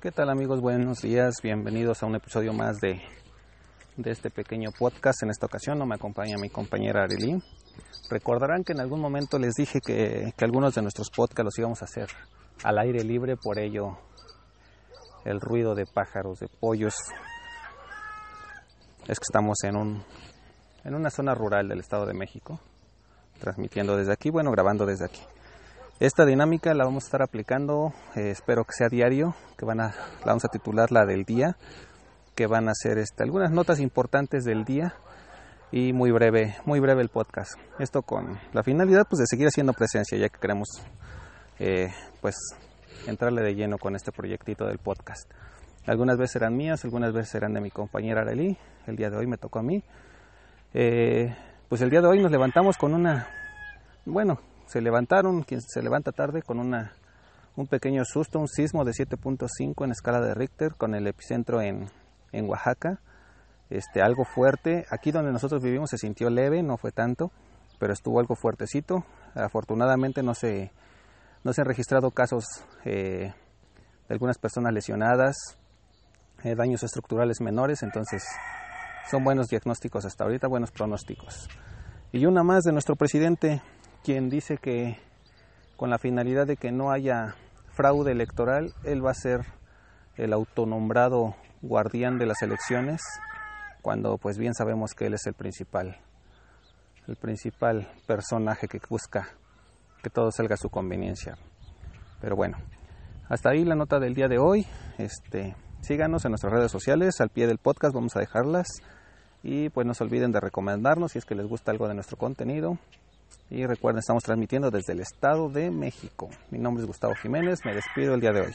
¿Qué tal amigos? Buenos días, bienvenidos a un episodio más de, de este pequeño podcast. En esta ocasión no me acompaña mi compañera Arely. Recordarán que en algún momento les dije que, que algunos de nuestros podcasts los íbamos a hacer al aire libre, por ello el ruido de pájaros, de pollos. Es que estamos en, un, en una zona rural del Estado de México, transmitiendo desde aquí, bueno, grabando desde aquí. Esta dinámica la vamos a estar aplicando, eh, espero que sea diario, que van a, la vamos a titular la del día, que van a ser este, algunas notas importantes del día y muy breve, muy breve el podcast. Esto con la finalidad pues de seguir haciendo presencia, ya que queremos eh, pues entrarle de lleno con este proyectito del podcast. Algunas veces serán mías, algunas veces serán de mi compañera Arely. El día de hoy me tocó a mí. Eh, pues el día de hoy nos levantamos con una, bueno, se levantaron, quien se levanta tarde con una, un pequeño susto, un sismo de 7.5 en escala de Richter con el epicentro en, en Oaxaca. Este, algo fuerte. Aquí donde nosotros vivimos se sintió leve, no fue tanto, pero estuvo algo fuertecito. Afortunadamente no se, no se han registrado casos eh, de algunas personas lesionadas, eh, daños estructurales menores, entonces son buenos diagnósticos hasta ahorita, buenos pronósticos. Y una más de nuestro presidente, quien dice que con la finalidad de que no haya fraude electoral, él va a ser el autonombrado guardián de las elecciones, cuando pues bien sabemos que él es el principal, el principal personaje que busca que todo salga a su conveniencia. Pero bueno, hasta ahí la nota del día de hoy. Este, síganos en nuestras redes sociales, al pie del podcast vamos a dejarlas. Y pues no se olviden de recomendarnos si es que les gusta algo de nuestro contenido. Y recuerden, estamos transmitiendo desde el Estado de México. Mi nombre es Gustavo Jiménez, me despido el día de hoy.